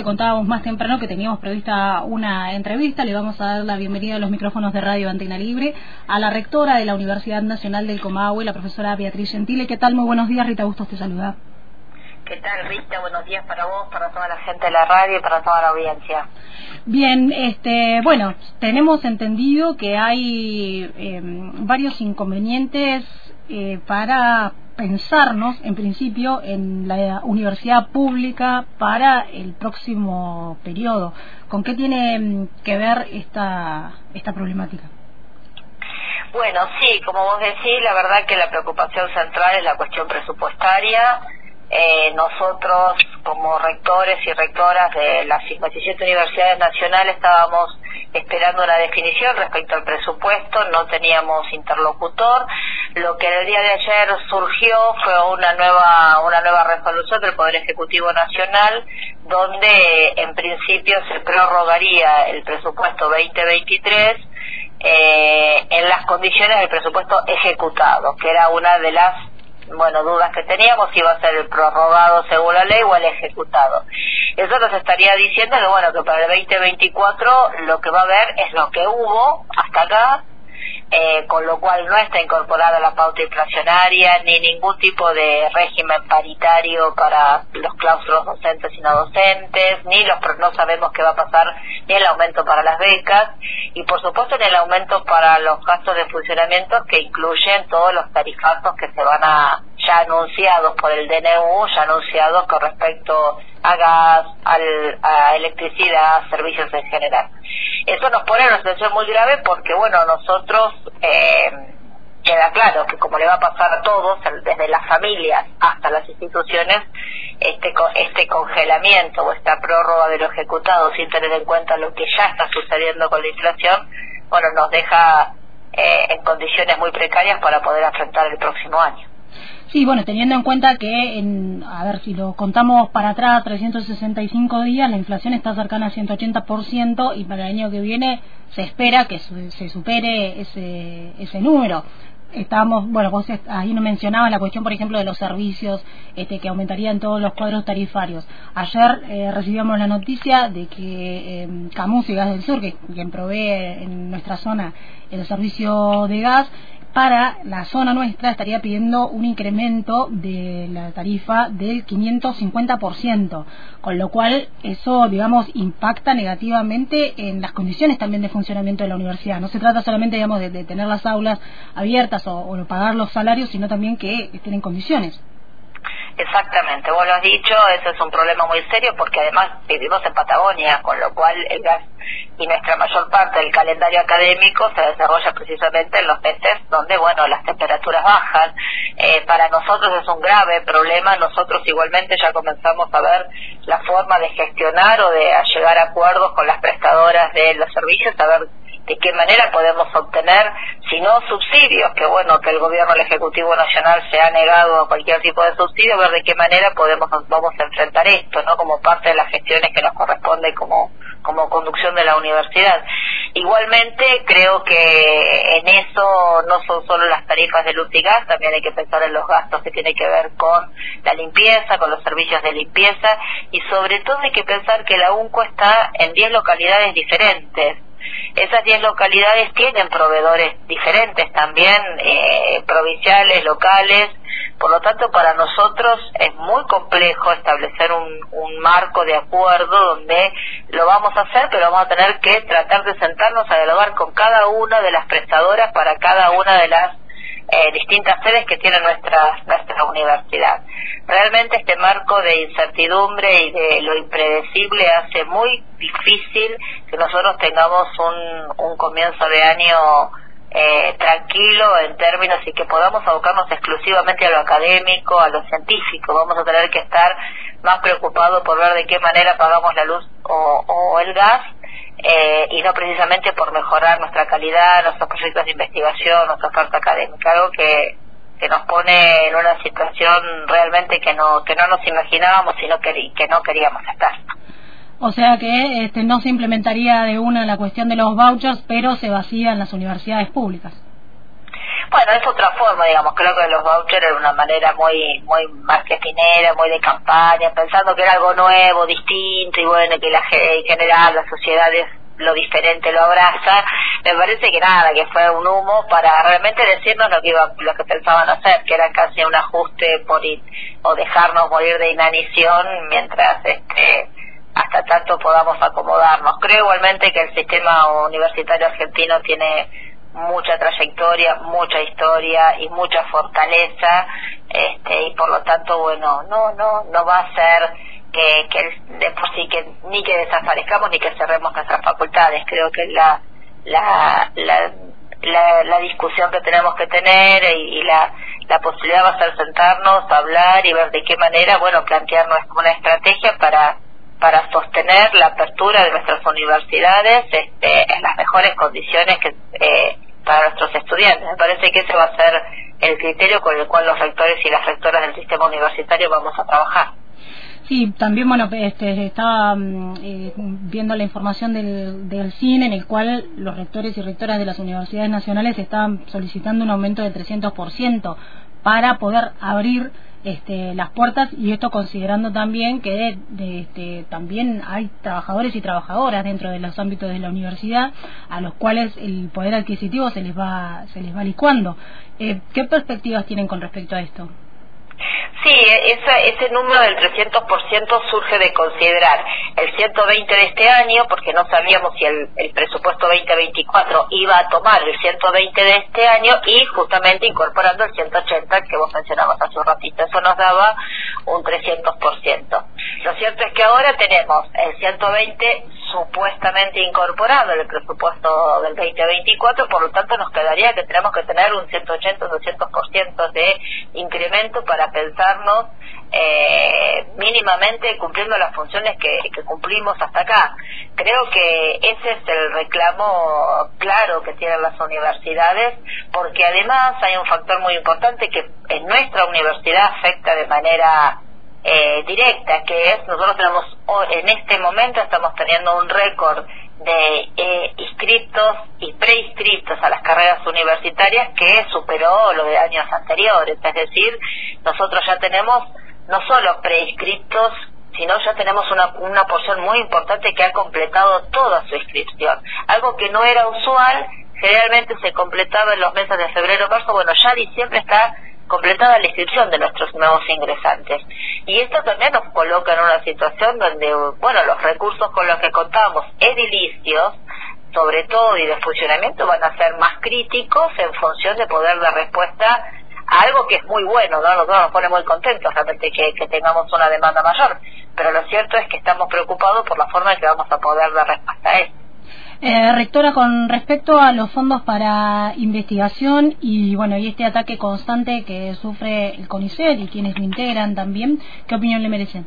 te contábamos más temprano que teníamos prevista una entrevista. Le vamos a dar la bienvenida a los micrófonos de Radio Antena Libre a la rectora de la Universidad Nacional del Comahue, la profesora Beatriz Gentile. ¿Qué tal? Muy buenos días, Rita Bustos te saluda. ¿Qué tal, Rita? Buenos días para vos, para toda la gente de la radio y para toda la audiencia. Bien, este, bueno, tenemos entendido que hay em, varios inconvenientes eh, para pensarnos, en principio, en la universidad pública para el próximo periodo. ¿Con qué tiene em, que ver esta, esta problemática? Bueno, sí, como vos decís, la verdad que la preocupación central es la cuestión presupuestaria eh, nosotros, como rectores y rectoras de las 57 universidades nacionales, estábamos esperando una definición respecto al presupuesto, no teníamos interlocutor. Lo que el día de ayer surgió fue una nueva, una nueva resolución del Poder Ejecutivo Nacional, donde en principio se prorrogaría el presupuesto 2023 eh, en las condiciones del presupuesto ejecutado, que era una de las bueno, dudas que teníamos, si iba a ser el prorrogado según la ley o el ejecutado. Eso nos estaría diciendo que, bueno, que para el 2024 lo que va a haber es lo que hubo hasta acá, eh, con lo cual no está incorporada la pauta inflacionaria ni ningún tipo de régimen paritario para los claustros docentes y no docentes, ni los no sabemos qué va a pasar ni el aumento para las becas y por supuesto ni el aumento para los gastos de funcionamiento que incluyen todos los tarifazos que se van a ya anunciados por el DNU, ya anunciados con respecto a gas, al, a electricidad, servicios en general. Eso nos pone en una situación muy grave porque, bueno, nosotros eh, queda claro que como le va a pasar a todos, desde las familias hasta las instituciones, este, este congelamiento o esta prórroga de lo ejecutado sin tener en cuenta lo que ya está sucediendo con la inflación, bueno, nos deja eh, en condiciones muy precarias para poder afrontar el próximo año. Sí, bueno, teniendo en cuenta que, en, a ver, si lo contamos para atrás, 365 días, la inflación está cercana al 180% y para el año que viene se espera que se supere ese, ese número. Estamos, bueno, vos ahí no mencionabas la cuestión, por ejemplo, de los servicios este, que aumentarían todos los cuadros tarifarios. Ayer eh, recibíamos la noticia de que eh, Camus y Gas del Sur, que quien provee en nuestra zona el servicio de gas, para la zona nuestra estaría pidiendo un incremento de la tarifa del 550%, con lo cual eso, digamos, impacta negativamente en las condiciones también de funcionamiento de la universidad. No se trata solamente, digamos, de, tener las aulas abiertas o, o pagar los salarios, sino también que estén en condiciones. Exactamente, vos lo has dicho, ese es un problema muy serio porque además vivimos en Patagonia, con lo cual el gas y nuestra mayor parte del calendario académico se desarrolla precisamente en los meses donde, bueno, las temperaturas bajan. Eh, para nosotros es un grave problema, nosotros igualmente ya comenzamos a ver la forma de gestionar o de llegar a acuerdos con las prestadoras de los servicios, a ver de qué manera podemos obtener, si no subsidios, que bueno, que el gobierno, el Ejecutivo Nacional se ha negado a cualquier tipo de subsidio, ver de qué manera podemos vamos a enfrentar esto, ¿no? Como parte de las gestiones que nos corresponde como, como conducción de la universidad. Igualmente, creo que en eso no son solo las tarifas de luz y gas, también hay que pensar en los gastos que tienen que ver con la limpieza, con los servicios de limpieza y sobre todo hay que pensar que la UNCO está en 10 localidades diferentes esas 10 localidades tienen proveedores diferentes también, eh, provinciales, locales, por lo tanto para nosotros es muy complejo establecer un, un marco de acuerdo donde lo vamos a hacer, pero vamos a tener que tratar de sentarnos a dialogar con cada una de las prestadoras para cada una de las eh, distintas sedes que tiene nuestra, nuestra universidad. Realmente este marco de incertidumbre y de lo impredecible hace muy difícil que nosotros tengamos un, un comienzo de año eh, tranquilo en términos y que podamos abocarnos exclusivamente a lo académico, a lo científico. Vamos a tener que estar más preocupados por ver de qué manera pagamos la luz o, o el gas eh, y no precisamente por mejorar nuestra calidad, nuestros proyectos de investigación, nuestra oferta académica, algo que, que nos pone en una situación realmente que no que no nos imaginábamos sino que, que no queríamos estar. O sea que este, no se implementaría de una la cuestión de los vouchers, pero se vacían las universidades públicas. Bueno, es otra forma, digamos, creo que los vouchers era una manera muy muy marketinera, muy de campaña, pensando que era algo nuevo, distinto y bueno, que la en general las sociedades lo diferente lo abraza, me parece que nada, que fue un humo para realmente decirnos lo que iba, lo que pensaban hacer, que era casi un ajuste por o dejarnos morir de inanición mientras este hasta tanto podamos acomodarnos. Creo igualmente que el sistema universitario argentino tiene mucha trayectoria, mucha historia y mucha fortaleza, este, y por lo tanto, bueno, no, no, no va a ser que, que de por sí que ni que desaparezcamos ni que cerremos nuestras facultades. Creo que la, la, la, la, discusión que tenemos que tener y, la, la posibilidad va a ser sentarnos, hablar y ver de qué manera, bueno, plantearnos una estrategia para para sostener la apertura de nuestras universidades este, en las mejores condiciones que eh, para nuestros estudiantes. Me parece que ese va a ser el criterio con el cual los rectores y las rectoras del sistema universitario vamos a trabajar. Sí, también, bueno, este, estaba mm, eh, viendo la información del, del CIN en el cual los rectores y rectoras de las universidades nacionales estaban solicitando un aumento de 300% para poder abrir este, las puertas y esto considerando también que de, este, también hay trabajadores y trabajadoras dentro de los ámbitos de la universidad a los cuales el poder adquisitivo se les va se les va licuando. Eh, ¿Qué perspectivas tienen con respecto a esto? Sí, ese número del 300% surge de considerar el 120 de este año, porque no sabíamos si el, el, presupuesto 2024 iba a tomar el 120 de este año y justamente incorporando el 180 que vos mencionabas hace un ratito. Eso nos daba un 300%. Lo cierto es que ahora tenemos el 120 supuestamente incorporado en el presupuesto del 2024, por lo tanto nos quedaría que tenemos que tener un 180 200% de incremento para pensarnos eh, mínimamente cumpliendo las funciones que cumplimos hasta acá. Creo que ese es el reclamo claro que tienen las universidades, porque además hay un factor muy importante que en nuestra universidad afecta de manera eh, directa, que es, nosotros tenemos, en este momento estamos teniendo un récord de eh, inscritos y preinscritos a las carreras universitarias que superó lo de años anteriores. Es decir, nosotros ya tenemos no solo preinscritos, sino ya tenemos una, una porción muy importante que ha completado toda su inscripción. Algo que no era usual, generalmente se completaba en los meses de febrero, marzo, bueno, ya diciembre está completada la inscripción de nuestros nuevos ingresantes. Y esto también nos coloca en una situación donde, bueno, los recursos con los que contamos edilicios, sobre todo y de funcionamiento, van a ser más críticos en función de poder dar respuesta a algo que es muy bueno, ¿no? nos pone muy contentos realmente que, que tengamos una demanda mayor, pero lo cierto es que estamos preocupados por la forma en que vamos a poder dar respuesta a esto. Eh, rectora, con respecto a los fondos para investigación y bueno y este ataque constante que sufre el CONICET y quienes lo integran también, ¿qué opinión le merecen?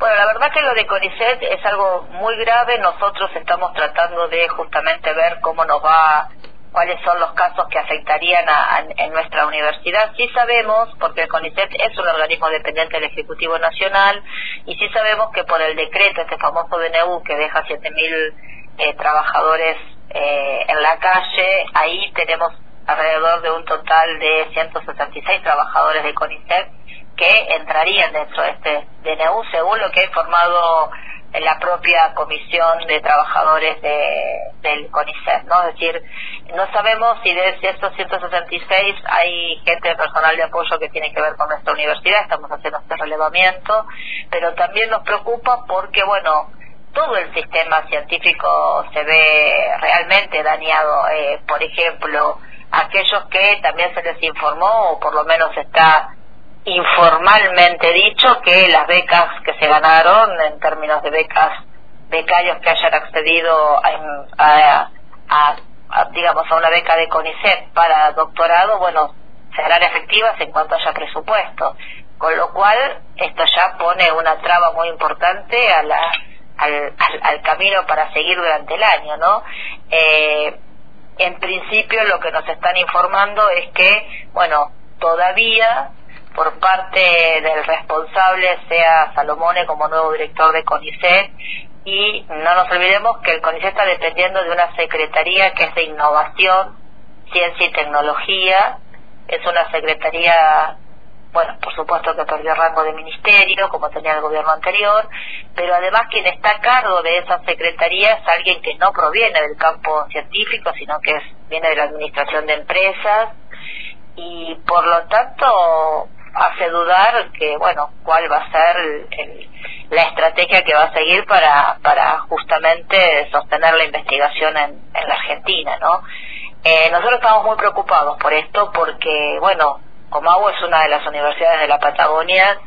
Bueno, la verdad que lo de CONICET es algo muy grave. Nosotros estamos tratando de justamente ver cómo nos va, cuáles son los casos que afectarían a, en nuestra universidad. Sí sabemos, porque el CONICET es un organismo dependiente del Ejecutivo Nacional, y sí sabemos que por el decreto, este famoso DNU que deja 7.000 eh, trabajadores eh, en la calle. Ahí tenemos alrededor de un total de 166 trabajadores de CONICET que entrarían dentro de este DNU, según lo que ha informado la propia comisión de trabajadores de, del CONICET, ¿no? Es decir, no sabemos si de estos 166 hay gente de personal de apoyo que tiene que ver con nuestra universidad, estamos haciendo este relevamiento, pero también nos preocupa porque, bueno, todo el sistema científico se ve realmente dañado. Eh, por ejemplo, aquellos que también se les informó, o por lo menos está informalmente dicho, que las becas que se ganaron en términos de becas, becarios que hayan accedido a, a, digamos, a una beca de CONICET para doctorado, bueno, serán efectivas en cuanto haya presupuesto. Con lo cual, esto ya pone una traba muy importante a la al, al, camino para seguir durante el año, ¿no? Eh, en principio lo que nos están informando es que, bueno, todavía por parte del responsable sea Salomone como nuevo director de CONICET y no nos olvidemos que el CONICET está dependiendo de una secretaría que es de innovación Ciencia y Tecnología. Es una secretaría, bueno, por supuesto que perdió rango de ministerio, como tenía el gobierno anterior, pero además quien está a cargo de esa secretaría es alguien que no proviene del campo científico, sino que es, viene de la administración de empresas y por lo tanto hace dudar que, bueno, cuál va a ser la estrategia que va a seguir para, para justamente sostener la investigación en, en la Argentina, ¿no? Eh, nosotros estamos muy preocupados por esto porque, bueno, Comahue es una de las universidades de la Patagonia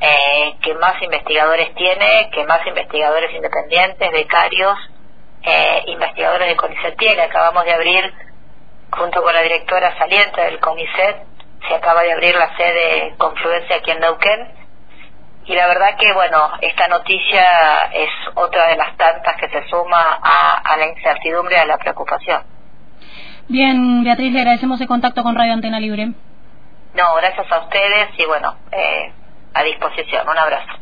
eh, que más investigadores tiene, que más investigadores independientes, becarios, eh, investigadores de CONICET tiene. Acabamos de abrir, junto con la directora saliente del CONICET, se acaba de abrir la sede Confluencia aquí en Neuquén. Y la verdad que, bueno, esta noticia es otra de las tantas que se suma a, a la incertidumbre a la preocupación. Bien, Beatriz, le agradecemos el contacto con Radio Antena Libre. No, gracias a ustedes y bueno, eh, a disposición. Un abrazo.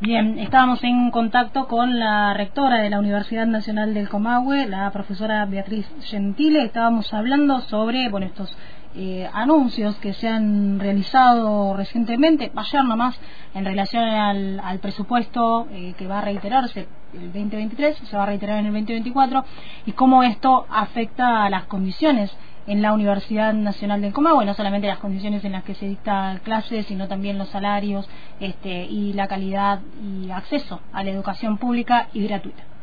Bien, estábamos en contacto con la rectora de la Universidad Nacional del Comahue, la profesora Beatriz Gentile. Estábamos hablando sobre, bueno, estos eh, anuncios que se han realizado recientemente, ayer nomás, en relación al, presupuesto eh, que va a reiterarse el 2023, se va a reiterar en el 2024, y cómo esto afecta a las condiciones en la Universidad Nacional del Comahue, no solamente las condiciones en las que se dicta clases, sino también los salarios este, y la calidad y acceso a la educación pública y gratuita.